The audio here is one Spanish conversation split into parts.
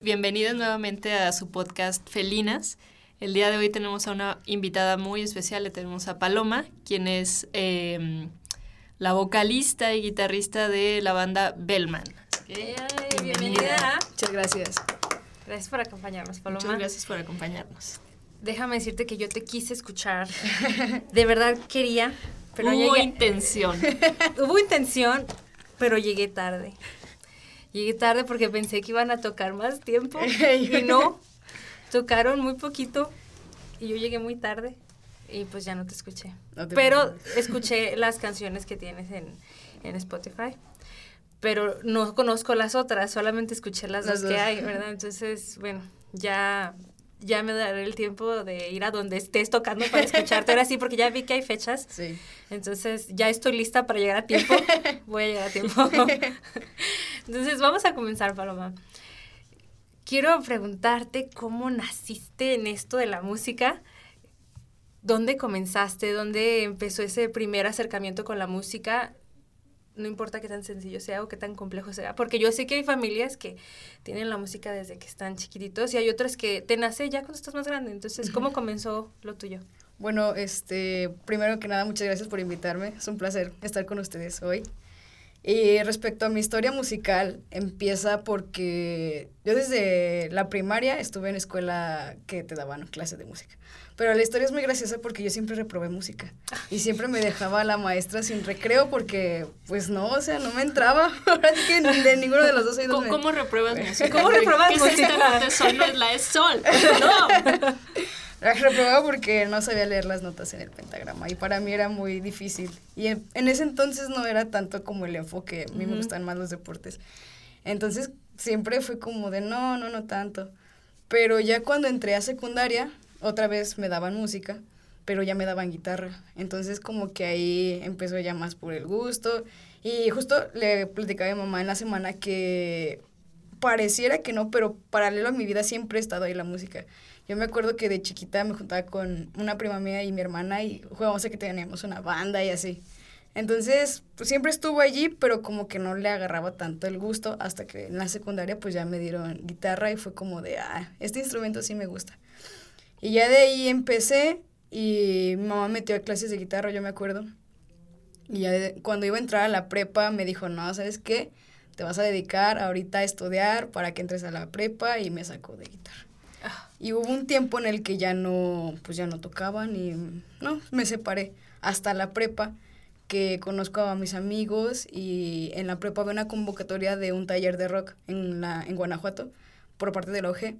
Bienvenidos nuevamente a su podcast Felinas. El día de hoy tenemos a una invitada muy especial, le tenemos a Paloma, quien es em, la vocalista y guitarrista de la banda Bellman. bienvenida. Muchas gracias. Gracias por acompañarnos, Paloma. Muchas gracias por acompañarnos. Déjame decirte que yo te quise escuchar. De verdad quería, pero Hubo intención. Hubo intención, pero llegué tarde. Llegué tarde porque pensé que iban a tocar más tiempo y no. Tocaron muy poquito y yo llegué muy tarde y pues ya no te escuché. pero escuché las canciones que tienes en, en, Spotify. Pero no conozco las otras, solamente escuché las, dos, que hay, ¿verdad? Entonces, bueno, ya ya me daré el tiempo de ir a donde estés tocando para escucharte ahora sí, porque ya vi que hay fechas. Sí. Entonces, ya estoy lista para llegar a tiempo. Voy a llegar a tiempo. Entonces, vamos a comenzar, Paloma. Quiero preguntarte cómo naciste en esto de la música. ¿Dónde comenzaste? ¿Dónde empezó ese primer acercamiento con la música? No importa qué tan sencillo sea o qué tan complejo sea, porque yo sé que hay familias que tienen la música desde que están chiquititos y hay otras que te nace ya cuando estás más grande. Entonces, ¿cómo comenzó lo tuyo? Bueno, este, primero que nada, muchas gracias por invitarme. Es un placer estar con ustedes hoy. Y respecto a mi historia musical, empieza porque yo desde la primaria estuve en escuela que te daban clases de música. Pero la historia es muy graciosa porque yo siempre reprobé música. Y siempre me dejaba la maestra sin recreo porque, pues no, o sea, no me entraba. Ahora sí que de ninguno de los dos ¿Cómo, ¿Cómo repruebas música? ¿Cómo repruebas música? Es sol no es la es sol. No. La reprobaba porque no sabía leer las notas en el pentagrama y para mí era muy difícil. Y en, ese entonces no era tanto como el enfoque, a mí me gustan más los deportes. Entonces siempre fue como de no, no, no tanto. Pero ya cuando entré a secundaria, otra vez me daban música, pero ya me daban guitarra. Entonces como que ahí empezó ya más por el gusto. Y justo le platicaba a mi mamá en la semana que pareciera que no, pero paralelo a mi vida siempre he estado ahí la música. Yo me acuerdo que de chiquita me juntaba con una prima mía y mi hermana y jugábamos a que teníamos una banda y así. Entonces, pues siempre estuvo allí, pero como que no le agarraba tanto el gusto hasta que en la secundaria pues ya me dieron guitarra y fue como de, ah, este instrumento sí me gusta. Y ya de ahí empecé y mi mamá metió a clases de guitarra, yo me acuerdo. Y ya cuando iba a entrar a la prepa me dijo, no, ¿sabes qué? Te vas a dedicar ahorita a estudiar para que entres a la prepa y me sacó de guitarra. Ah. Y hubo un tiempo en el que ya no, pues ya no tocaban y no, me separé hasta la prepa que conozco a mis amigos y en la prepa había una convocatoria de un taller de rock en, la, en Guanajuato por parte de la OG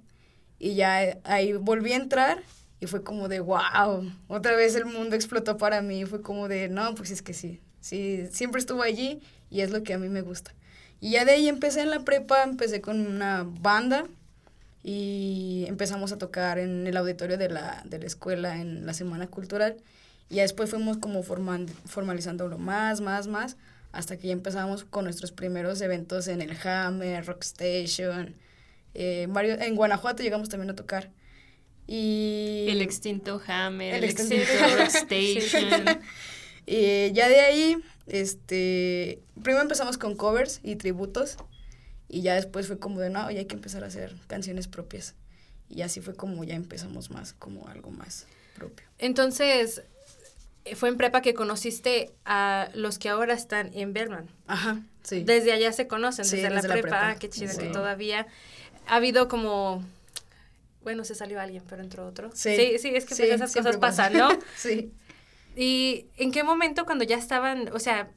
y ya ahí volví a entrar y fue como de, wow, otra vez el mundo explotó para mí. Fue como de, no, pues es que sí, sí, siempre estuvo allí y es lo que a mí me gusta. Y ya de ahí empecé en la prepa, empecé con una banda y empezamos a tocar en el auditorio de la, de la escuela en la Semana Cultural. Y ya después fuimos como formalizándolo más, más, más, hasta que ya empezamos con nuestros primeros eventos en el Hammer, Rockstation, eh, en Guanajuato llegamos también a tocar. Y el extinto Hammer, el, extinto, Station. y ya de ahí, este, primero empezamos con covers y tributos y ya después fue como de, no, ya hay que empezar a hacer canciones propias. Y así fue como ya empezamos más, como algo más propio. Entonces, fue en prepa que conociste a los que ahora están en Berman. Ajá, sí. Desde allá se conocen, desde, la, prepa. Qué chido que todavía ha habido como bueno, se salió alguien, pero entró otro. Sí, sí, es que pues esas cosas pasan, ¿no? sí. ¿Y en qué momento cuando ya estaban, o sea,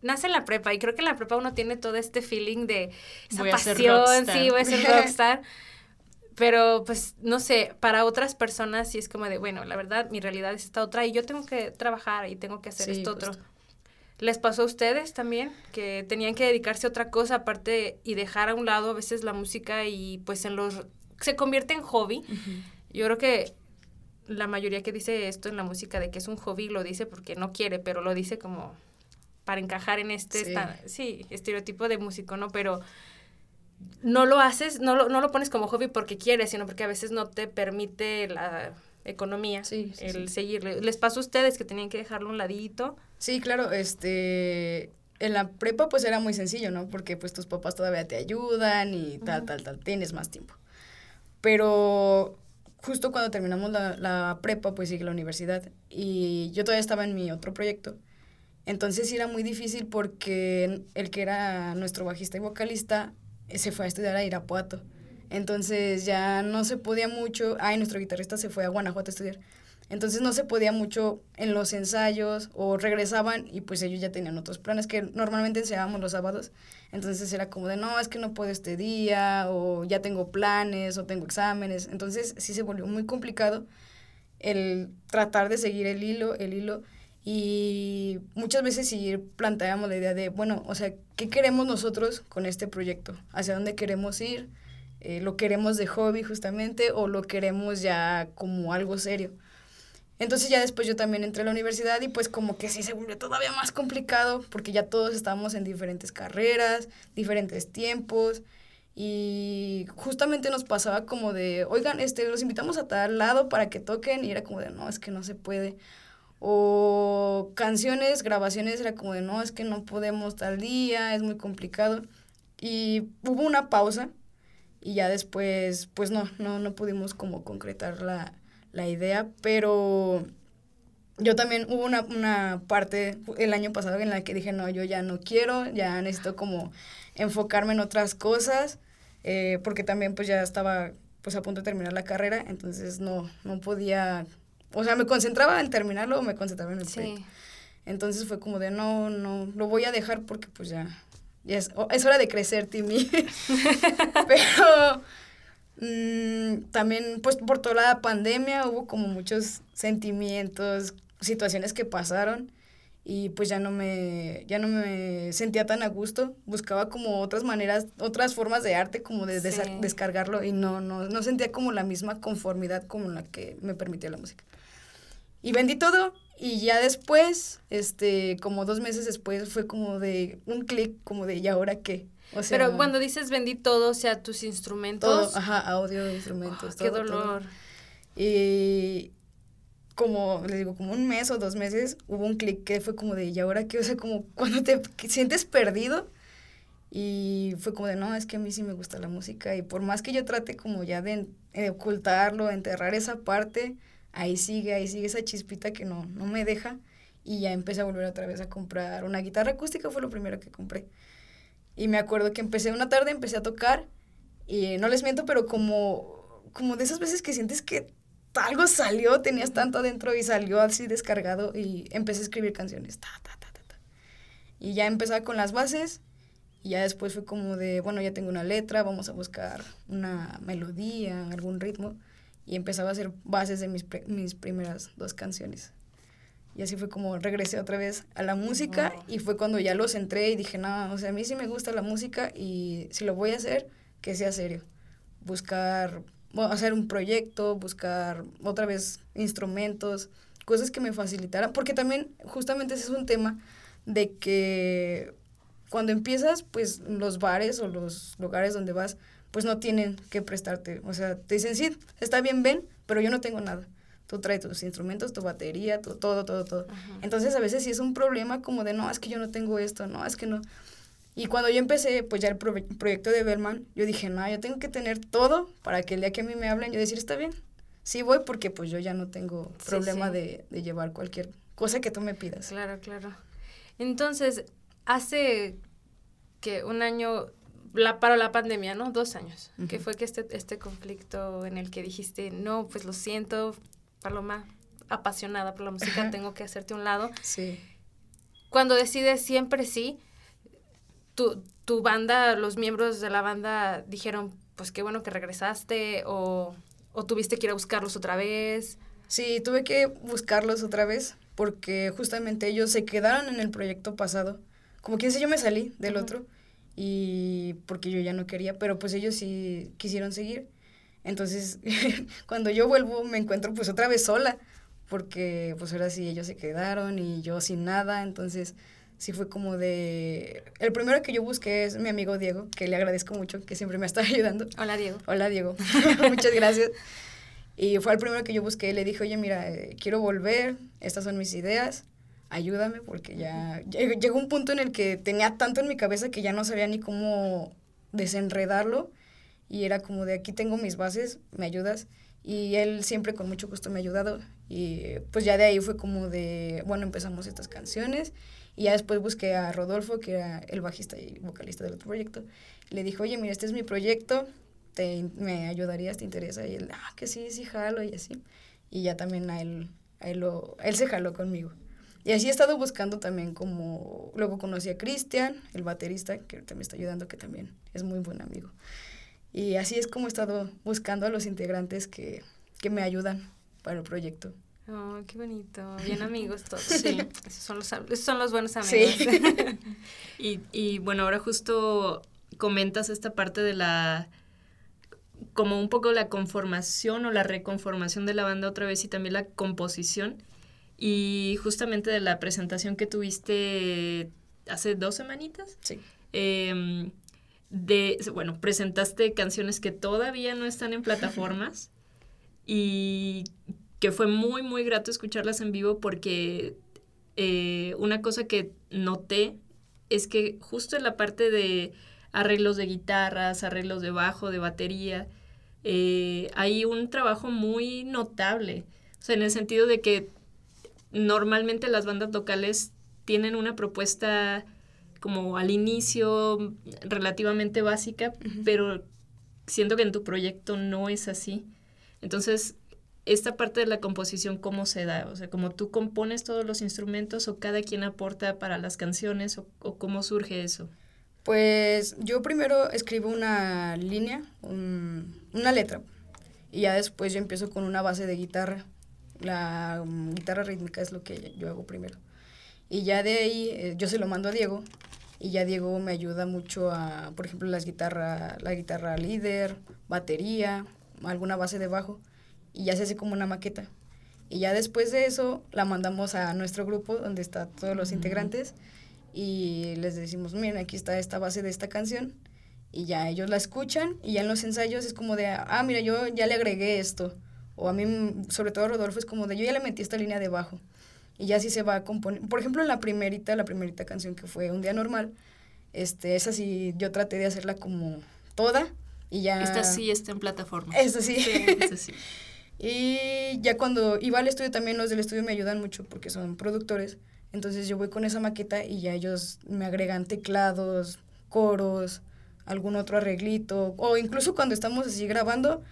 nace en la prepa y creo que en la prepa uno tiene todo este feeling de esa pasión, sí, voy a ser rockstar. Pero pues no sé, para otras personas sí es como de, bueno, la verdad mi realidad es esta otra y yo tengo que trabajar y tengo que hacer esto otro. ¿Les pasó a ustedes también que tenían que dedicarse a otra cosa aparte y dejar a un lado a veces la música y pues en los se convierte en hobby? Yo creo que la mayoría que dice esto en la música de que es un hobby lo dice porque no quiere, pero lo dice como para encajar en este sí. estereotipo de músico, ¿no? Pero no lo haces, no lo, no lo pones como hobby porque quieres, sino porque a veces no te permite la economía el seguirle. ¿Les pasó a ustedes que tenían que dejarlo un ladito? Sí, claro, este en la prepa pues era muy sencillo, ¿no? Porque pues tus papás todavía te ayudan y tal, tal, tal, tienes más tiempo. Pero justo cuando terminamos la, la prepa pues sigue la universidad y yo todavía estaba en mi otro proyecto. Entonces sí era muy difícil porque el que era nuestro bajista y vocalista eh, se fue a estudiar a Irapuato. Entonces ya no se podía mucho. Ay, nuestro guitarrista se fue a Guanajuato a estudiar. Entonces no se podía mucho en los ensayos o regresaban y pues ellos ya tenían otros planes que normalmente ensayábamos los sábados. Entonces era como de, no, es que no puedo este día o ya tengo planes o tengo exámenes. Entonces sí se volvió muy complicado el tratar de seguir el hilo, el hilo. Y muchas veces sí planteábamos la idea de, bueno, o sea, ¿qué queremos nosotros con este proyecto? ¿Hacia dónde queremos ir? Eh, ¿Lo queremos de hobby justamente o lo queremos ya como algo serio? Entonces ya después yo también entré a la universidad y pues como que sí se volvió todavía más complicado porque ya todos estábamos en diferentes carreras, diferentes tiempos y justamente nos pasaba como de, oigan, este, los invitamos a tal lado para que toquen y era como de, no, es que no se puede. O canciones, grabaciones, era como de, no, es que no podemos tal día, es muy complicado. Y hubo una pausa y ya después, pues no, no, no pudimos como concretar la, la idea, pero yo también hubo una, una parte el año pasado en la que dije, no, yo ya no quiero, ya necesito como enfocarme en otras cosas, eh, porque también pues ya estaba pues a punto de terminar la carrera, entonces no, no podía, o sea, me concentraba en terminarlo o me concentraba en el sí. Entonces fue como de, no, no, lo voy a dejar porque pues ya, ya es, es hora de crecer, Timmy. Pero Mm, también, pues por toda la pandemia hubo como muchos sentimientos, situaciones que pasaron y pues ya no me, ya no me sentía tan a gusto. Buscaba como otras maneras, otras formas de arte como de descargarlo y no, no, no sentía como la misma conformidad como la que me permitía la música. Y vendí todo y ya después, este, como dos meses después, fue como de un clic, como de, ¿y ahora qué? Pero cuando dices vendí todo, o sea, tus instrumentos. Todo, ajá, audio, instrumentos. qué dolor. Y como, les digo, como un mes o dos meses, hubo un clic que fue como de, ¿y ahora qué? O sea, como cuando te sientes perdido. Y fue como de, no, es que a mí sí me gusta la música. Y por más que yo trate como ya de, de ocultarlo, enterrar esa parte, ahí sigue, ahí sigue esa chispita que no, no me deja. Y ya empecé a volver otra vez a comprar una guitarra acústica, fue lo primero que compré. Y me acuerdo que empecé una tarde, empecé a tocar y no les miento, pero como, como de esas veces que sientes que algo salió, tenías tanto adentro y salió así descargado y empecé a escribir canciones. Ta, ta, ta, Y ya empezaba con las bases y ya después fue como de, bueno, ya tengo una letra, vamos a buscar una melodía, algún ritmo. Y empezaba a hacer bases de mis, mis primeras dos canciones. Y así fue como regresé otra vez a la música y fue cuando ya los entré y dije, no, o sea, a mí sí me gusta la música y si lo voy a hacer, que sea serio. Buscar, hacer un proyecto, buscar otra vez instrumentos, cosas que me facilitaran, porque también justamente ese es un tema de que cuando empiezas, pues los bares o los lugares donde vas, pues no tienen que prestarte. O sea, te dicen, sí, está bien, ven, pero yo no tengo nada tú traes tus instrumentos, tu batería, tu, todo, todo, todo. Entonces a veces sí es un problema como de, no, es que yo no tengo esto, no, es que no. Y cuando yo empecé, pues ya el proyecto de Bellman, yo dije, no, yo tengo que tener todo para que el día que a mí me hablen, yo decir, está bien, sí voy porque pues yo ya no tengo problema De, de llevar cualquier cosa que tú me pidas. Claro, claro. Entonces, hace que un año la, para la pandemia, ¿no? Dos años, que fue que este, este conflicto en el que dijiste, no, pues lo siento, Paloma, apasionada por la música, tengo que hacerte un lado. Sí. Cuando decides siempre sí, tu, tu banda, los miembros de la banda dijeron, pues qué bueno que regresaste o, o tuviste que ir a buscarlos otra vez. Sí, tuve que buscarlos otra vez porque justamente ellos se quedaron en el proyecto pasado. Como quien dice, yo me salí del otro y porque yo ya no quería, pero pues ellos sí quisieron seguir. Entonces, cuando yo vuelvo me encuentro pues otra vez sola, porque pues ahora sí ellos se quedaron y yo sin nada, entonces sí fue como de... El primero que yo busqué es mi amigo Diego, que le agradezco mucho, que siempre me está ayudando. Hola Diego. Hola Diego, muchas gracias. Y fue el primero que yo busqué, le dije, oye, mira, eh, quiero volver, estas son mis ideas, ayúdame porque ya llegó un punto en el que tenía tanto en mi cabeza que ya no sabía ni cómo desenredarlo y era como de aquí tengo mis bases, me ayudas y él siempre con mucho gusto me ha ayudado y pues ya de ahí fue como de, bueno, empezamos estas canciones y ya después busqué a Rodolfo, que era el bajista y vocalista del otro proyecto, le dije, oye, mira, este es mi proyecto, te, ¿me ayudarías? ¿Te interesa? Y él, ah, que sí, sí, jalo y así. Y ya también a él, a él, lo, él se jaló conmigo. Y así he estado buscando también como, luego conocí a Cristian, el baterista, que también está ayudando, que también es muy buen amigo. Y así es como he estado buscando a los integrantes que, que me ayudan para el proyecto. Oh, qué bonito. Bien amigos todos. Sí. esos, son los, esos son los buenos amigos. Sí. y, y bueno, ahora justo comentas esta parte de la como un poco la conformación o la reconformación de la banda otra vez y también la composición. Y justamente de la presentación que tuviste hace dos semanitas. Sí. Em, de, bueno, presentaste canciones que todavía no están en plataformas y que fue muy, muy grato escucharlas en vivo porque eh, una cosa que noté es que justo en la parte de arreglos de guitarras, arreglos de bajo, de batería, eh, hay un trabajo muy notable. O sea, en el sentido de que normalmente las bandas locales tienen una propuesta como al inicio relativamente básica, pero siento que en tu proyecto no es así. Entonces, esta parte de la composición, ¿cómo se da? O sea, ¿cómo tú compones todos los instrumentos o cada quien aporta para las canciones o, cómo surge eso? Pues yo primero escribo una línea, una letra, y ya después yo empiezo con una base de guitarra la um, guitarra rítmica es lo que yo hago primero. Y ya de ahí eh, yo se lo mando a Diego y ya Diego me ayuda mucho a, por ejemplo, las guitarra, la guitarra líder, batería, alguna base de bajo y ya se hace como una maqueta. Y ya después de eso la mandamos a nuestro grupo donde están todos los integrantes y les decimos, miren, aquí está esta base de esta canción y ya ellos la escuchan y ya en los ensayos es como de, ah, mira, yo ya le agregué esto o a mí, sobre todo Rodolfo, es como de yo ya le metí esta línea de bajo. Y ya sí se va a componer. Por ejemplo, en la primerita, la primerita canción que fue Un Día Normal, este, esa sí yo traté de hacerla como toda y ya... Esta sí está en plataforma. Esta sí. sí, sí. y ya cuando iba al estudio también los del estudio me ayudan mucho porque son productores. Entonces yo voy con esa maqueta y ya ellos me agregan teclados, coros, algún otro arreglito. O incluso cuando estamos así grabando,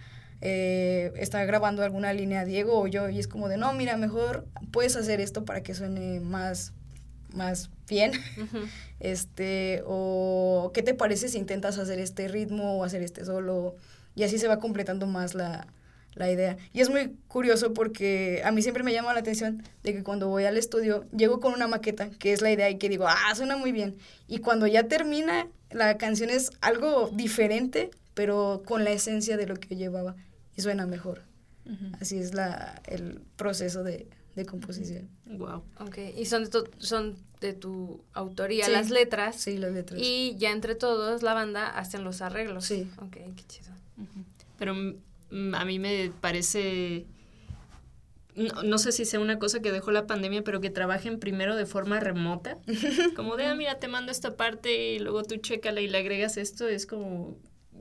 eh, está grabando alguna línea Diego o yo y es como de, no, mira, mejor puedes hacer esto para que suene más, más bien. este, o ¿qué te parece si intentas hacer este ritmo o hacer este solo? Y así se va completando más la, la idea. Y es muy curioso porque a mí siempre me llama la atención de que cuando voy al estudio llego con una maqueta, que es la idea y que digo, ah, suena muy bien. Y cuando ya termina, la canción es algo diferente, pero con la esencia de lo que llevaba y suena mejor. Así es la, el proceso de, de composición. Wow. Ok, y son de, tu, son de tu autoría las letras. Sí, las letras. Y ya entre todos, la banda, hacen los arreglos. Sí. Ok, qué chido. Pero a mí me parece... No, no, sé si sea una cosa que dejó la pandemia, pero que trabajen primero de forma remota. Como de, ah, mira, te mando esta parte y luego tú chécala y le agregas esto. Es como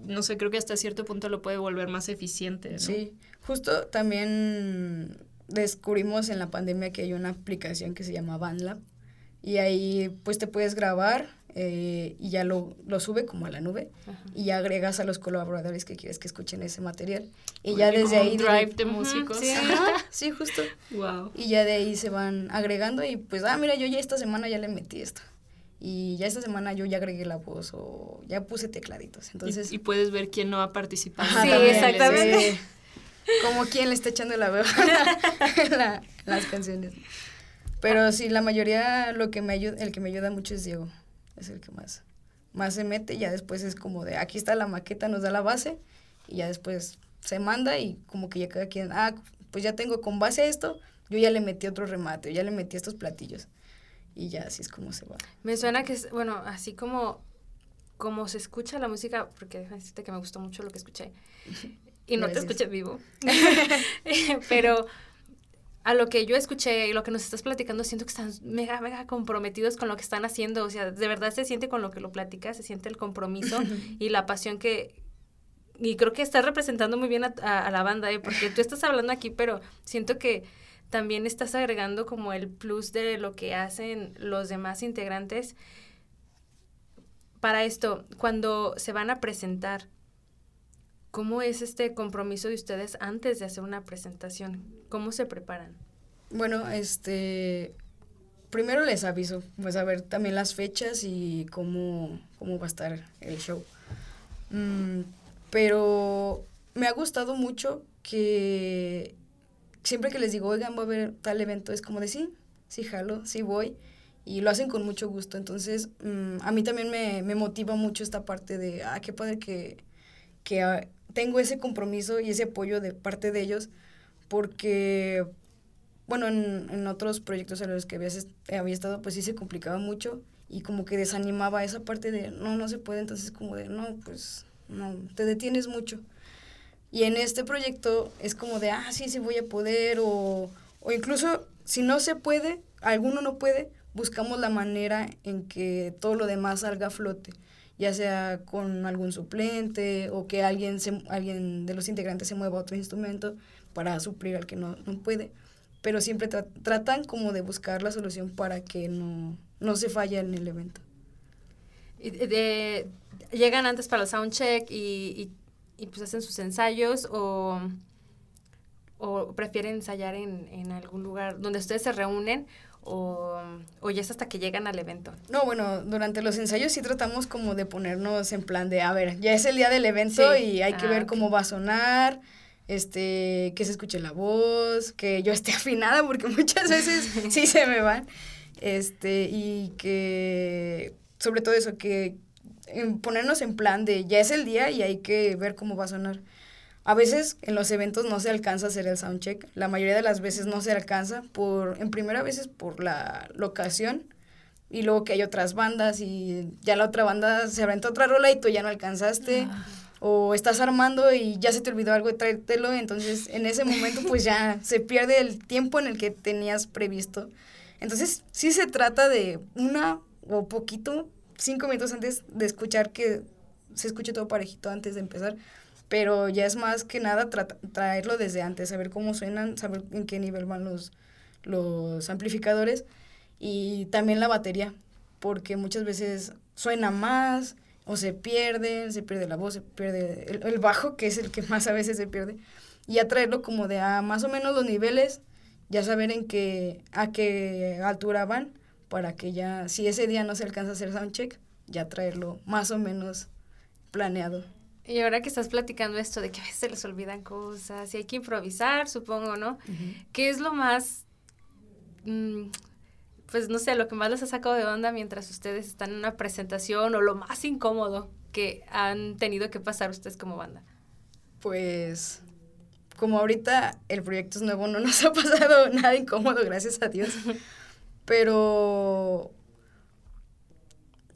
no sé, creo que hasta cierto punto lo puede volver más eficiente. ¿no? Sí, justo también descubrimos en la pandemia que hay una aplicación que se llama BandLab y ahí pues te puedes grabar eh, y ya lo, lo, sube como a la nube y ya agregas a los colaboradores que quieres que escuchen ese material y ya desde ahí drive de músicos sí, sí, justo wow. y ya de ahí se van agregando y pues ah mira yo ya esta semana ya le metí esto y ya esta semana yo ya agregué la voz o ya puse tecladitos. Entonces, y, puedes ver quién no ha participado. sí, exactamente. como quién le está echando la la, las canciones. Pero sí, la mayoría, lo que me ayuda, el que me ayuda mucho es Diego. Es el que más, más se mete. Ya después es como de, aquí está la maqueta, nos da la base. Y ya después se manda y como que ya cada quien, ah, pues ya tengo con base esto, yo ya le metí otro remate, ya le metí estos platillos y ya así es como se va. Me suena que es, bueno, así como, como se escucha la música, porque déjame decirte que me gustó mucho lo que escuché, y no te escuché vivo, pero a lo que yo escuché y lo que nos estás platicando, siento que están mega, mega comprometidos con lo que están haciendo. O sea, de verdad se siente con lo que lo platicas, se siente el compromiso y la pasión que... Y creo que estás representando muy bien a, a, la banda, ¿eh? porque tú estás hablando aquí, pero siento que también estás agregando como el plus de lo que hacen los demás integrantes. Para esto, cuando se van a presentar, ¿Cómo es este compromiso de ustedes antes de hacer una presentación? ¿Cómo se preparan? Bueno, este, primero les aviso, pues a ver también las fechas y cómo, cómo va a estar el show. Mm, pero me ha gustado mucho que siempre que les digo, oigan, va a haber tal evento, es como de sí, sí jalo, sí voy. Y lo hacen con mucho gusto. Entonces, mm, a mí también me, me, motiva mucho esta parte de, ah, qué padre que, que tengo ese compromiso y ese apoyo de parte de ellos porque, bueno, en, en otros proyectos en los que había, había estado, pues sí se complicaba mucho y como que desanimaba esa parte de, no, no se puede, entonces como de, no, pues, no, te detienes mucho. Y en este proyecto es como de, ah, sí, sí voy a poder, o, o incluso si no se puede, alguno no puede, buscamos la manera en que todo lo demás salga a flote ya sea con algún suplente o que alguien, se, alguien de los integrantes se mueva a otro instrumento para suplir al que no, no puede. Pero siempre tratan como de buscar la solución para que no, no se falle en el evento. De, ¿Llegan antes para el soundcheck y, y, y pues hacen sus ensayos o, o prefieren ensayar en, en algún lugar donde ustedes se reúnen o, o, ya es hasta que llegan al evento? No, bueno, durante los ensayos sí tratamos como de ponernos en plan de, a ver, ya es el día del evento y hay que ah, ver cómo va a sonar, este, que se escuche la voz, que yo esté afinada porque muchas veces sí se me van, este, y que, sobre todo eso, que ponernos en plan de, ya es el día y hay que ver cómo va a sonar. A veces en los eventos no se alcanza a hacer el soundcheck. La mayoría de las veces no se alcanza por, en primera veces por la locación y luego que hay otras bandas y ya la otra banda se aventó otra rola y tú ya no alcanzaste. Ah. O estás armando y ya se te olvidó algo de traértelo, entonces en ese momento pues ya se pierde el tiempo en el que tenías previsto. Entonces sí se trata de una o poquito, cinco minutos antes de escuchar que se escuche todo parejito antes de empezar pero ya es más que nada traerlo desde antes, saber cómo suenan, saber en qué nivel van los, los amplificadores y también la batería, porque muchas veces suena más o se pierde, se pierde la voz, se pierde el, bajo, que es el que más a veces se pierde, y a traerlo como de a más o menos los niveles, ya saber en qué, a qué altura van, para que ya, si ese día no se alcanza a hacer soundcheck, ya traerlo más o menos planeado. Y ahora que estás platicando esto de que a veces se les olvidan cosas y hay que improvisar, supongo, ¿no? ¿Qué es lo más, mm, pues no sé, lo que más les ha sacado de onda mientras ustedes están en una presentación o lo más incómodo que han tenido que pasar ustedes como banda? Pues como ahorita el proyecto es nuevo, no nos ha pasado nada incómodo, gracias a Dios. Pero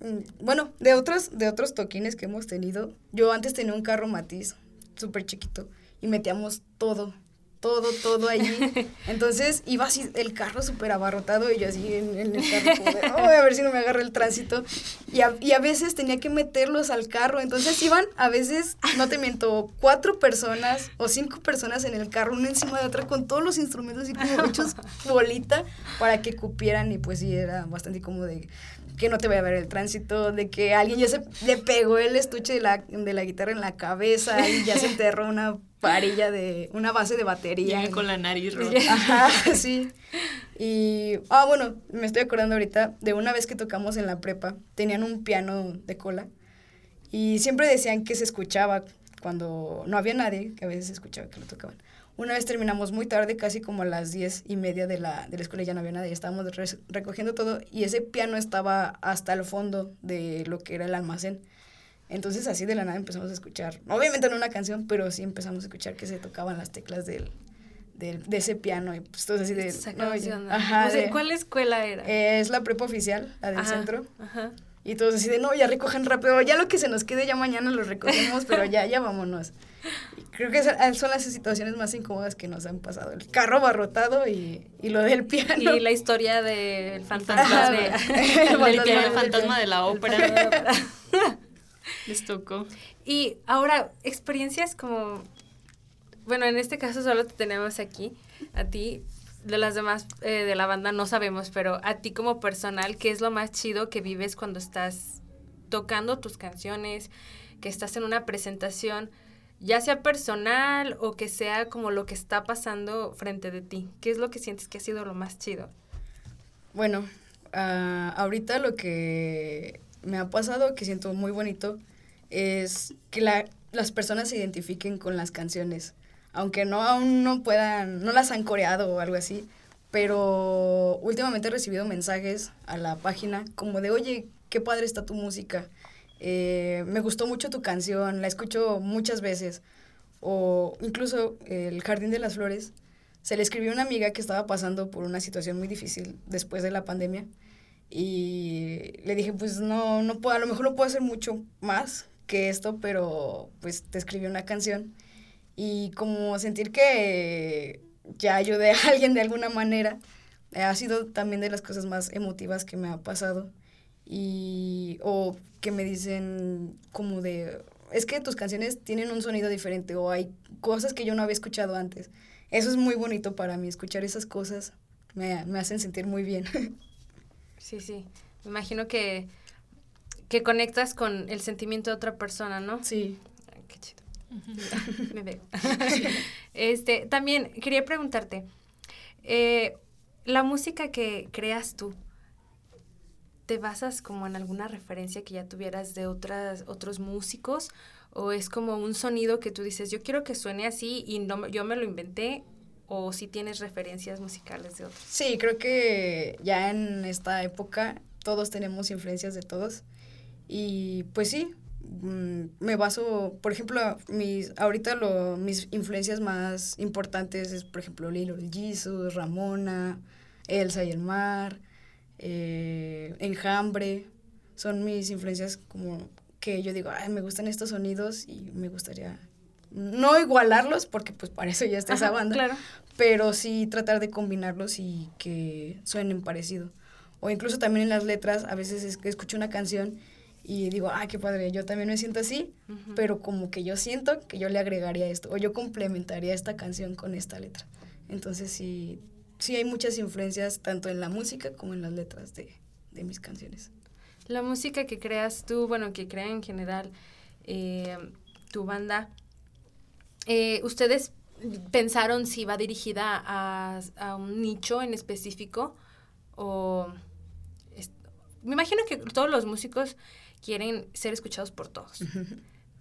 Mm, bueno, de otros, de otros toquines que hemos tenido, yo antes tenía un carro matiz súper chiquito y metíamos todo, todo, todo allí. Entonces iba así el carro súper abarrotado y yo así en, el carro, a ver si no me agarra el tránsito. Y a, y a veces tenía que meterlos al carro. Entonces iban a veces, no te miento, cuatro personas o cinco personas en el carro, una encima de otra, con todos los instrumentos y como hechos bolita para que cupieran. Y pues sí, era bastante como de que no te voy a ver el tránsito, de que alguien ya se le pegó el estuche de la, de la guitarra en la cabeza y ya se enterró una varilla de, una base de batería. Ya con la nariz rota. Ajá, sí. Y, ah, bueno, me estoy acordando ahorita de una vez que tocamos en la prepa, tenían un piano de cola y siempre decían que se escuchaba cuando no había nadie, que a veces se escuchaba que lo tocaban. Una vez terminamos muy tarde, casi como a las diez y media de la, de la escuela, ya no había nadie, estábamos recogiendo todo y ese piano estaba hasta el fondo de lo que era el almacén. Entonces así de la nada empezamos a escuchar, obviamente no una canción, pero sí empezamos a escuchar que se tocaban las teclas del, del de ese piano y pues todo así de... ajá, ¿Cuál escuela era? es la prepa oficial, la del centro. Ajá. Y todos así de, no, ya recogen rápido, ya lo que se nos quede ya mañana lo recogemos, pero ya, ya vámonos. creo que son las situaciones más incómodas que nos han pasado. El carro barrotado y, y lo del piano. Y la historia del fantasma de, el, fantasma de la ópera. Les tocó. Y ahora, experiencias como, bueno, en este caso solo te tenemos aquí, a ti, de las demás eh, de la banda no sabemos, pero a ti como personal, ¿qué es lo más chido que vives cuando estás tocando tus canciones, que estás en una presentación, ya sea personal o que sea como lo que está pasando frente de ti? ¿Qué es lo que sientes que ha sido lo más chido? Bueno, ah, ahorita lo que me ha pasado, que siento muy bonito, es que la, las personas se identifiquen con las canciones aunque no aún no puedan, no las han coreado o algo así, pero últimamente he recibido mensajes a la página como de, oye, qué padre está tu música, eh, me gustó mucho tu canción, la escucho muchas veces, o incluso El Jardín de las Flores, se le escribió a una amiga que estaba pasando por una situación muy difícil después de la pandemia y le dije, pues no, no puedo, a lo mejor no puedo hacer mucho más que esto, pero pues te escribí una canción y como sentir que ya ayudé a alguien de alguna manera eh, ha sido también de las cosas más emotivas que me ha pasado. Y o que me dicen como de es que tus canciones tienen un sonido diferente o hay cosas que yo no había escuchado antes eso es muy bonito para mí escuchar esas cosas me, me hacen sentir muy bien. Sí sí. Me imagino que que conectas con el sentimiento de otra persona no sí Me veo. este, también quería preguntarte, eh, la música que creas tú, ¿te basas como en alguna referencia que ya tuvieras de otras, otros músicos? ¿O es como un sonido que tú dices, yo quiero que suene así y no, yo me lo inventé? ¿O si tienes referencias musicales de otros? Sí, creo que ya en esta época todos tenemos influencias de todos. Y pues sí, me baso, por ejemplo, mis, ahorita lo, mis influencias más importantes es, por ejemplo, Lilo Jesus, Ramona, Elsa y el mar, eh, Enjambre, son mis influencias como que yo digo, ay, me gustan estos sonidos y me gustaría no igualarlos, porque pues para eso ya está esa banda, pero sí tratar de combinarlos y que suenen parecido. O incluso también en las letras, a veces es escucho una canción y digo, ah, qué padre, yo también me siento así, pero como que yo siento que yo le agregaría esto, o yo complementaría esta canción con esta letra. Entonces sí, sí hay muchas influencias tanto en la música como en las letras de, de mis canciones. La música que creas tú, bueno, que crea en general eh, tu banda, eh, ¿ustedes pensaron si va dirigida a, a un nicho en específico? O me imagino que todos los músicos quieren ser escuchados por todos.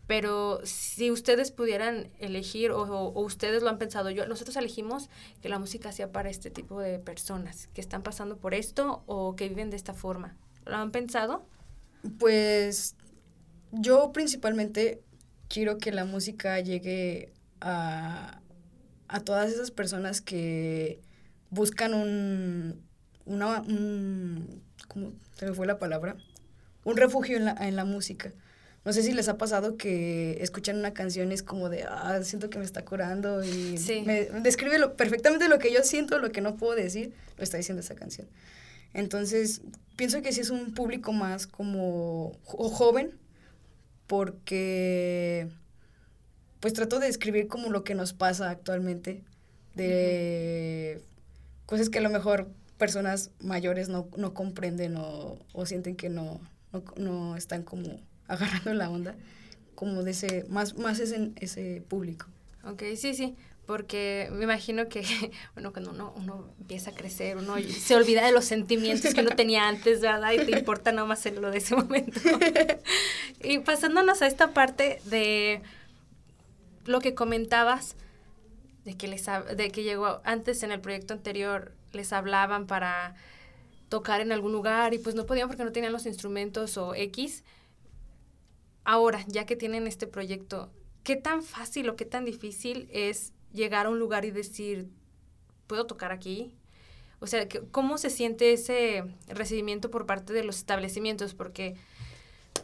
Pero si ustedes pudieran elegir o, ustedes lo han pensado, yo nosotros elegimos que la música sea para este tipo de personas que están pasando por esto o que viven de esta forma. ¿Lo han pensado? Pues yo principalmente quiero que la música llegue a, a todas esas personas que buscan un, una, un, ¿cómo se me fue la palabra? Un refugio en la, en la música. No sé si les ha pasado que escuchan una canción y es como de, ah, siento que me está curando y me describe lo, perfectamente lo que yo siento, lo que no puedo decir, lo está diciendo esa canción. Entonces, pienso que sí es un público más como joven, porque pues trato de escribir como lo que nos pasa actualmente, de cosas que a lo mejor personas mayores no, no comprenden o, o sienten que no, no, están como agarrando la onda, como de ese, más, más ese, ese público. Ok, sí, sí, porque me imagino que, bueno, cuando uno, uno empieza a crecer, uno se olvida de los sentimientos que uno tenía antes, ¿verdad? Y te importa nada más lo de ese momento. y pasándonos a esta parte de lo que comentabas, de que, les, de que llegó antes en el proyecto anterior, les hablaban para tocar en algún lugar y pues no podían porque no tenían los instrumentos o X. Ahora, ya que tienen este proyecto, ¿qué tan fácil o qué tan difícil es llegar a un lugar y decir, ¿puedo tocar aquí? O sea, ¿cómo se siente ese recibimiento por parte de los establecimientos? Porque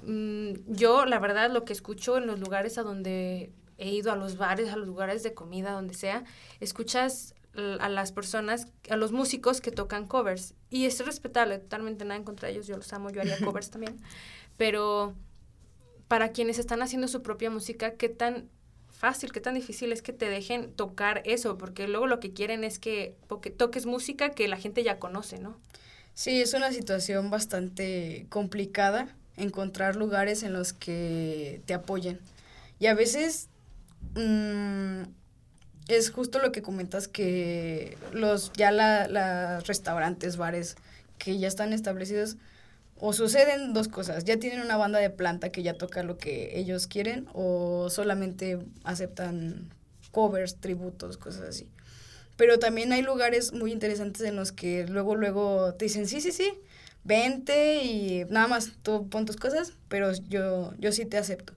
mm, yo, la verdad, lo que escucho en los lugares a donde he ido, a los bares, a los lugares de comida, donde sea, escuchas a las personas, a los músicos que tocan covers. Y es respetable, totalmente nada en contra de ellos, yo los amo, yo haría covers también. Pero para quienes están haciendo su propia música, qué tan fácil, qué tan difícil es que te dejen tocar eso, porque luego lo que quieren es que toques música que la gente ya conoce, ¿no? Sí, es una situación bastante complicada encontrar lugares en los que te apoyen. Y a veces mm, es justo lo que comentas que los ya la, restaurantes, bares que ya están establecidos o suceden dos cosas, ya tienen una banda de planta que ya toca lo que ellos quieren o solamente aceptan covers, tributos, cosas así. Pero también hay lugares muy interesantes en los que luego, luego te dicen, sí, sí, sí, vente y nada más tú pon tus cosas, pero yo, yo sí te acepto.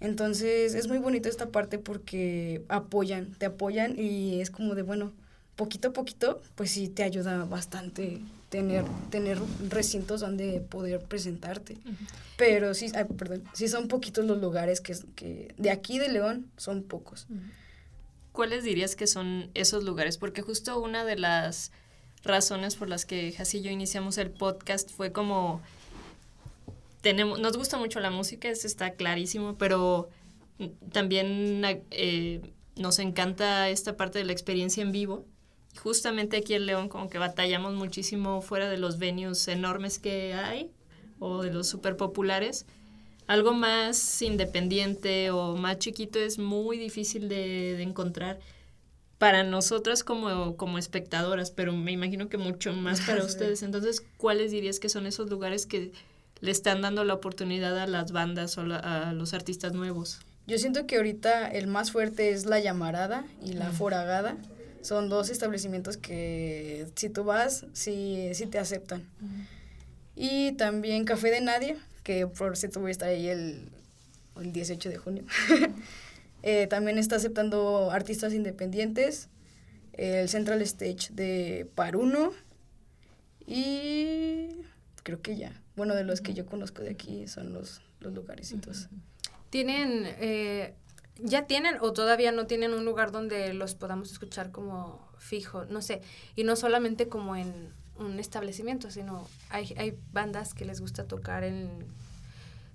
Entonces es muy bonito esta parte porque apoyan, te apoyan y es como de, bueno, poquito a poquito, pues sí te ayuda bastante tener, tener recintos donde poder presentarte. Pero sí, perdón, sí son poquitos los lugares que, que de aquí de León son pocos. ¿Cuáles dirías que son esos lugares? Porque justo una de las razones por las que Jasi y yo iniciamos el podcast fue como tenemos, nos gusta mucho la música, eso está clarísimo, pero también eh, nos encanta esta parte de la experiencia en vivo. Justamente aquí en León como que batallamos muchísimo fuera de los venues enormes que hay o de los super populares. Algo más independiente o más chiquito es muy difícil de, de encontrar para nosotras como, como espectadoras, pero me imagino que mucho más para ustedes. Entonces, ¿cuáles dirías que son esos lugares que le están dando la oportunidad a las bandas o a los artistas nuevos? Yo siento que ahorita el más fuerte es la llamarada y la foragada. Son dos establecimientos que si tú vas, sí, sí te aceptan. Y también Café de Nadie, que por cierto voy a estar ahí el, el 18 de junio. eh, también está aceptando artistas independientes. El Central Stage de Paruno. Y creo que ya. Bueno, de los que yo conozco de aquí son los, los lugarecitos. ¿Tienen, eh, ya tienen o todavía no tienen un lugar donde los podamos escuchar como fijo? No sé, y no solamente como en un establecimiento, sino hay, hay bandas que les gusta tocar en...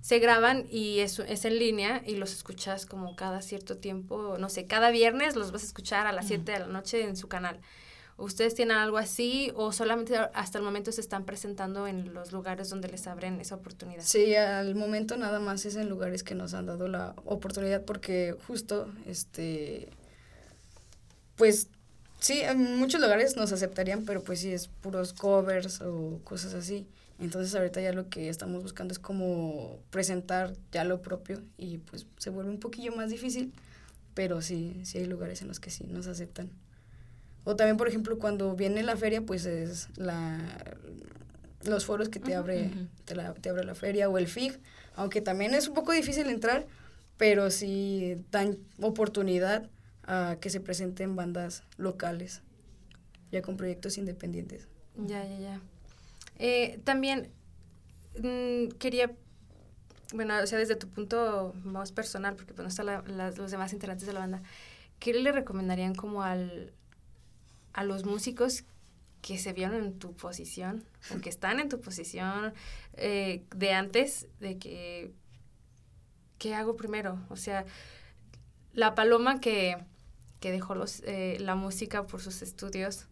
Se graban y es, es en línea y los escuchas como cada cierto tiempo, no sé, cada viernes los vas a escuchar a las 7 de la noche en su canal. ¿Ustedes tienen algo así o solamente hasta el momento se están presentando en los lugares donde les abren esa oportunidad? Sí, al momento nada más es en lugares que nos han dado la oportunidad porque justo, este, pues sí, en muchos lugares nos aceptarían, pero pues sí es puros covers o cosas así. Entonces ahorita ya lo que estamos buscando es como presentar ya lo propio y pues se vuelve un poquillo más difícil, pero sí, sí hay lugares en los que sí nos aceptan. O también, por ejemplo, cuando viene la feria, pues es la los foros que te abre, te, la, te abre la feria o el FIG, aunque también es un poco difícil entrar, pero sí dan oportunidad a que se presenten bandas locales, ya con proyectos independientes. Ya, ya, ya. Eh, también mm, quería, bueno, o sea, desde tu punto más personal, porque pues no están los demás integrantes de la banda, ¿qué le recomendarían como al, a los músicos que se vieron en tu posición o que están en tu posición eh, de antes de que ¿qué hago primero? O sea, la paloma que, que dejó los, eh, la música por sus estudios,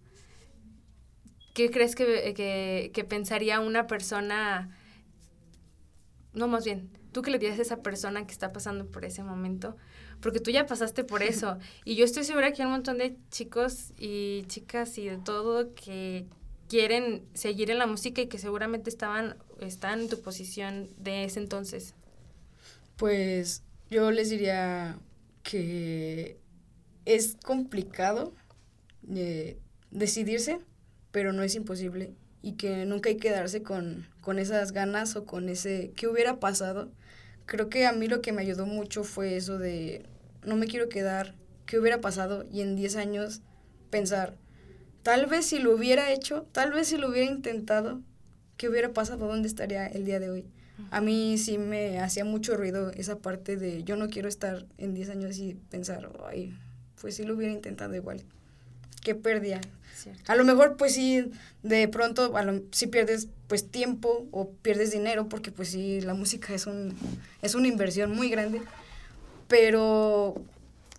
¿qué crees que, que, que, pensaría una persona? No, más bien, tú que le dirías a esa persona que está pasando por ese momento, porque tú ya pasaste por eso. y yo estoy segura que hay un montón de chicos y chicas y de todo que quieren seguir en la música y que seguramente estaban, están en tu posición de ese entonces. Pues yo les diría que es complicado eh, decidirse, pero no es imposible y que nunca hay que quedarse con, con esas ganas o con ese qué hubiera pasado creo que a mí lo que me ayudó mucho fue eso de no me quiero quedar, qué hubiera pasado y en 10 años pensar, tal vez si lo hubiera hecho, tal vez si lo hubiera intentado, qué hubiera pasado, dónde estaría el día de hoy. A mí sí me hacía mucho ruido esa parte de yo no quiero estar en 10 años y pensar, ay, pues sí lo hubiera intentado igual. Qué perdía. A lo mejor pues sí, de pronto, a si pierdes pues tiempo o pierdes dinero, porque pues sí, la música es, un, es una inversión muy grande, pero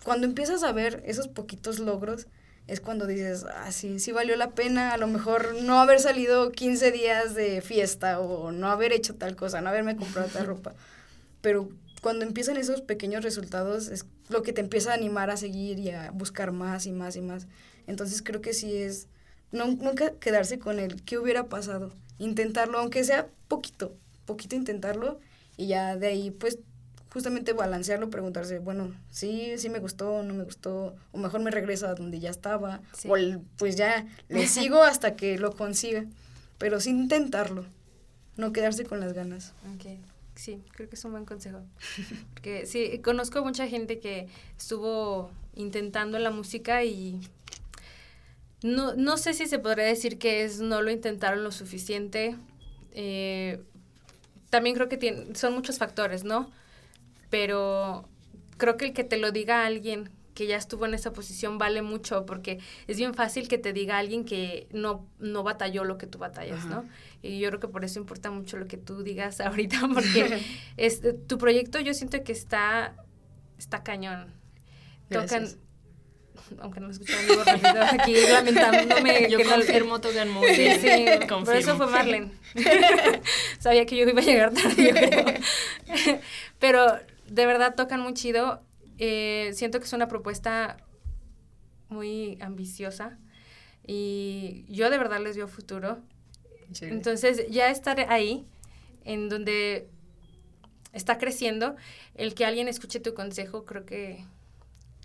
cuando empiezas a ver esos poquitos logros, es cuando dices, ah, sí, sí valió la pena, a lo mejor no haber salido 15 días de fiesta o no haber hecho tal cosa, no haberme comprado tal ropa. Pero cuando empiezan esos pequeños resultados es lo que te empieza a animar a seguir y a buscar más y más y más. Entonces creo que sí es no, nunca quedarse con el qué hubiera pasado, intentarlo, aunque sea poquito, poquito intentarlo y ya de ahí pues justamente balancearlo, preguntarse, bueno, sí, sí me gustó, no me gustó, o mejor me regreso a donde ya estaba, o pues ya le sigo hasta que lo consiga, pero sin intentarlo, no quedarse con las ganas. Okay. Sí, creo que es un buen consejo. Porque sí, conozco mucha gente que estuvo intentando la música y no, no sé si se podría decir que es no lo intentaron lo suficiente. Eh, también creo que son muchos factores, ¿no? Pero creo que el que te lo diga alguien que ya estuvo en esa posición vale mucho porque es bien fácil que te diga alguien que no, no batalló lo que tú batallas, ¿no? Y yo creo que por eso importa mucho lo que tú digas ahorita porque es, tu proyecto yo siento que está, está cañón. Tocan, aunque no escucharon aquí lamentándome yo que confirmo tocan muy sí, Sí, por eso fue Marlene. Sabía que yo iba a llegar tarde, yo creo. Pero de verdad tocan muy chido. Eh, siento que es una propuesta muy ambiciosa y yo de verdad les veo futuro. Entonces, ya estar ahí, en donde está creciendo, el que alguien escuche tu consejo, creo que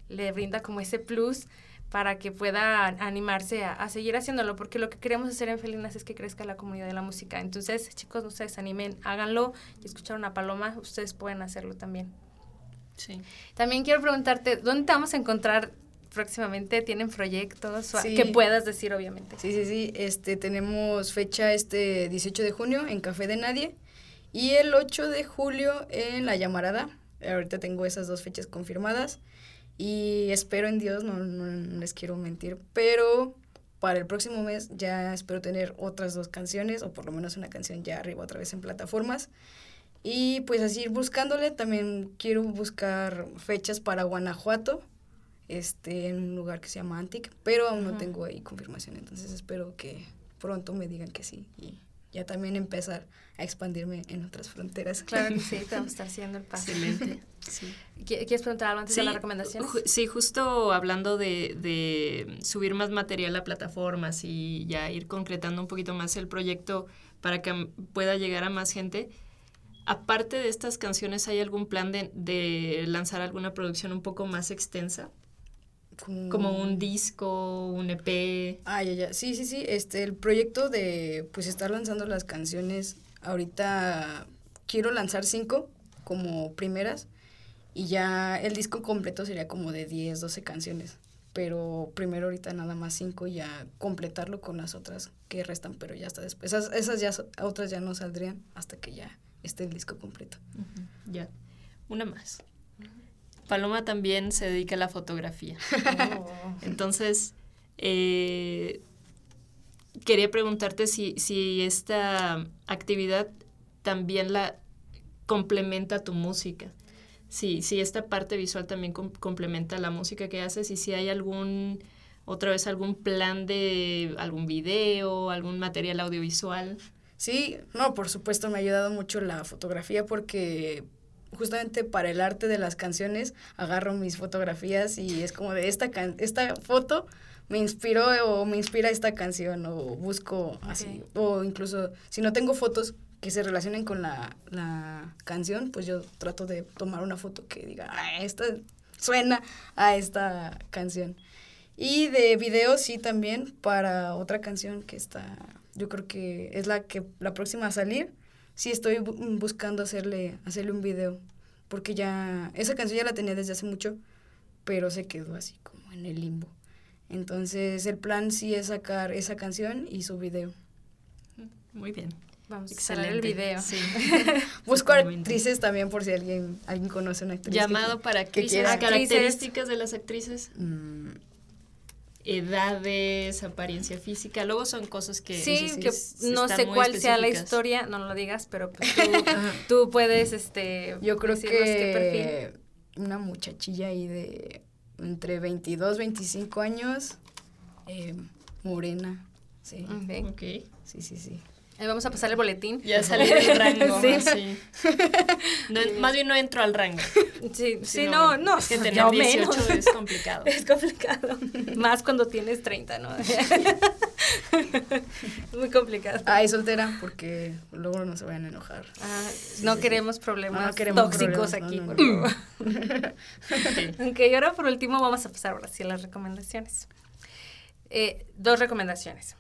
le brinda como ese plus para que pueda animarse a, seguir haciéndolo, porque lo que queremos hacer en Felinas es que crezca la comunidad de la música. Entonces, chicos, no se desanimen, háganlo y escucharon a Paloma, ustedes pueden hacerlo también. Sí. También quiero preguntarte, ¿dónde te vamos a encontrar próximamente? ¿Tienen proyectos? Que puedas decir, obviamente. Sí, sí, sí. Este, tenemos fecha este 18 de junio en Café de Nadie y el 8 de julio en La Llamarada. Ahorita tengo esas dos fechas confirmadas. Y espero en Dios, no, no, les quiero mentir, pero para el próximo mes ya espero tener otras dos canciones, o por lo menos una canción ya arriba otra vez en plataformas. Y pues así buscándole, también quiero buscar fechas para Guanajuato, este, en un lugar que se llama Antic, pero aún no tengo ahí confirmación, entonces espero que pronto me digan que sí y ya también empezar a expandirme en otras fronteras. Claro que sí, te vamos a estar haciendo el paso. Excelente. Sí. ¿Quieres preguntar algo antes de la recomendación? sí, justo hablando de, de, subir más material a plataformas y ya ir concretando un poquito más el proyecto para que pueda llegar a más gente. Aparte de estas canciones, ¿hay algún plan de, de lanzar alguna producción un poco más extensa? Como, un disco, un EP. Ah, ya, ya. Sí, sí, sí. Este, el proyecto de pues estar lanzando las canciones, ahorita quiero lanzar cinco como primeras y ya el disco completo sería como de 10, 12 canciones. Pero primero ahorita nada más cinco y ya completarlo con las otras que restan, pero ya hasta después. Esas, esas ya, otras ya no saldrían hasta que ya esté el disco completo. Ya. Una más. Paloma también se dedica a la fotografía. Oh. Entonces, eh, quería preguntarte si, si esta actividad también la complementa tu música. Si, si esta parte visual también complementa la música que haces y si hay algún, otra vez, algún plan de algún video, algún material audiovisual. Sí, no, por supuesto me ha ayudado mucho la fotografía porque justamente para el arte de las canciones agarro mis fotografías y es como de esta, esta foto me inspiró o me inspira esta canción o busco así. O incluso si no tengo fotos que se relacionen con la, la canción, pues yo trato de tomar una foto que diga, ah, esta suena a esta canción. Y de video sí también para otra canción que está, yo creo que es la que la próxima a salir sí estoy buscando hacerle, hacerle un video, porque ya, esa canción ya la tenía desde hace mucho, pero se quedó así como en el limbo. Entonces el plan sí es sacar esa canción y su video. Muy bien. Vamos a Excelente. el video. Sí. Busco actrices también por si alguien, alguien conoce una actriz. Llamado para actrices. características de las actrices. Mm. Edades, apariencia física, luego son cosas que... Sí, que no sé cuál sea la historia, no lo digas, pero pues tú, tú puedes, este... Yo creo que una muchachilla ahí de entre 22, 25 años, eh, morena, sí. Ok. Sí, sí, sí. Ahí vamos a pasar el boletín. Ya salió el rango. sí. más bien no entro al rango. Sí, sí, no, no. Es que tener 18 es complicado. Es complicado. más cuando tienes 30, ¿no? Muy complicado. Ay, soltera, porque luego no se vayan a enojar. Ah, no, queremos problemas tóxicos aquí, por favor. ok, y ahora por último vamos a pasar ahora sí a las recomendaciones. Eh, dos recomendaciones.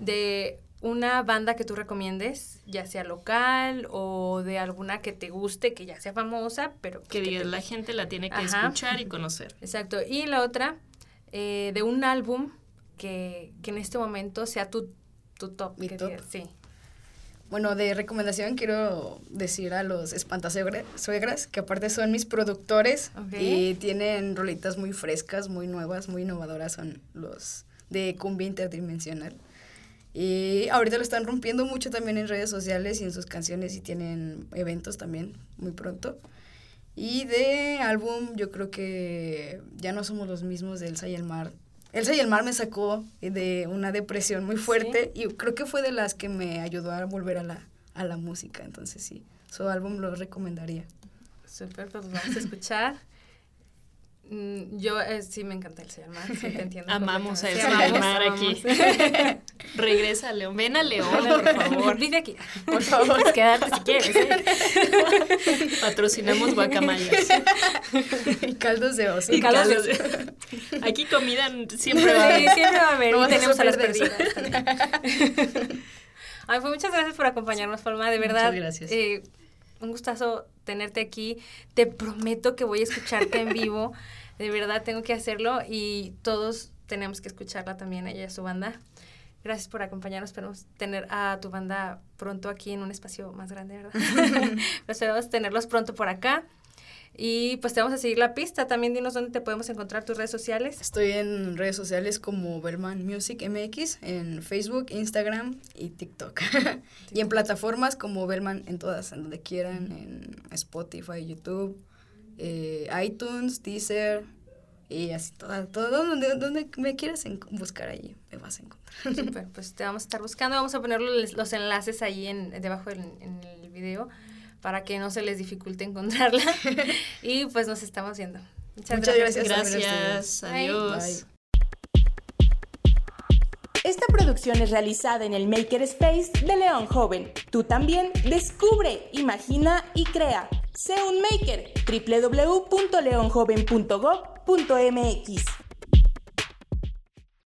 De una banda que tú recomiendes, ya sea local o de alguna que te guste, que ya sea famosa, pero... Que, la gente la tiene que escuchar y conocer. Exacto. Y la otra, eh, de un álbum que, en este momento sea tu, tu top. Mi top. sí. Bueno, de recomendación quiero decir a los espantasuegras, que aparte son mis productores y tienen rolitas muy frescas, muy nuevas, muy innovadoras, son los de cumbia interdimensional. Y ahorita lo están rompiendo mucho también en redes sociales y en sus canciones y tienen eventos también muy pronto. Y de álbum, yo creo que ya no somos los mismos de Elsa y el Mar. Elsa y el Mar me sacó de una depresión muy fuerte y creo que fue de las que me ayudó a volver a la, a la música. Entonces sí, su álbum lo recomendaría. Súper, pues vamos a escuchar. Mm, yo eh, sí me encanta el Mar, sí te entiendo. Amamos a el Mar aquí. Regresa a León. Ven a León, por favor. Vive aquí. Por favor, quédate si quieres. ¿eh? Patrocinamos guacamayas. y caldos de oso. Y caldos de oso. Aquí comida siempre va a haber. Sí, siempre va a haber. y tenemos a las perdidas. Ay, pues muchas gracias por acompañarnos, Palma. De verdad. Muchas gracias. Eh, un gustazo tenerte aquí. Te prometo que voy a escucharte en vivo. De verdad tengo que hacerlo y todos tenemos que escucharla también, ella y su banda. Gracias por acompañarnos. Esperamos tener a tu banda pronto aquí en un espacio más grande, ¿verdad? esperamos tenerlos pronto por acá. Y pues te vamos a seguir la pista. También dinos dónde te podemos encontrar tus redes sociales. Estoy en redes sociales como Bellman Music MX, en Facebook, Instagram y TikTok. y en plataformas como Bellman en todas, en donde quieran, en Spotify, YouTube, eh, iTunes, Deezer y así todo, todo donde, donde me quieras buscar ahí me vas a encontrar. Super, pues te vamos a estar buscando. Vamos a poner los, enlaces ahí en, debajo en el video para que no se les dificulte encontrarla. y pues nos estamos viendo. Muchas, gracias. Gracias. Adiós. Esta producción es realizada en el Maker Space de León Joven. Tú también descubre, imagina y crea. Sé un maker. www.leonjoven.gov.mx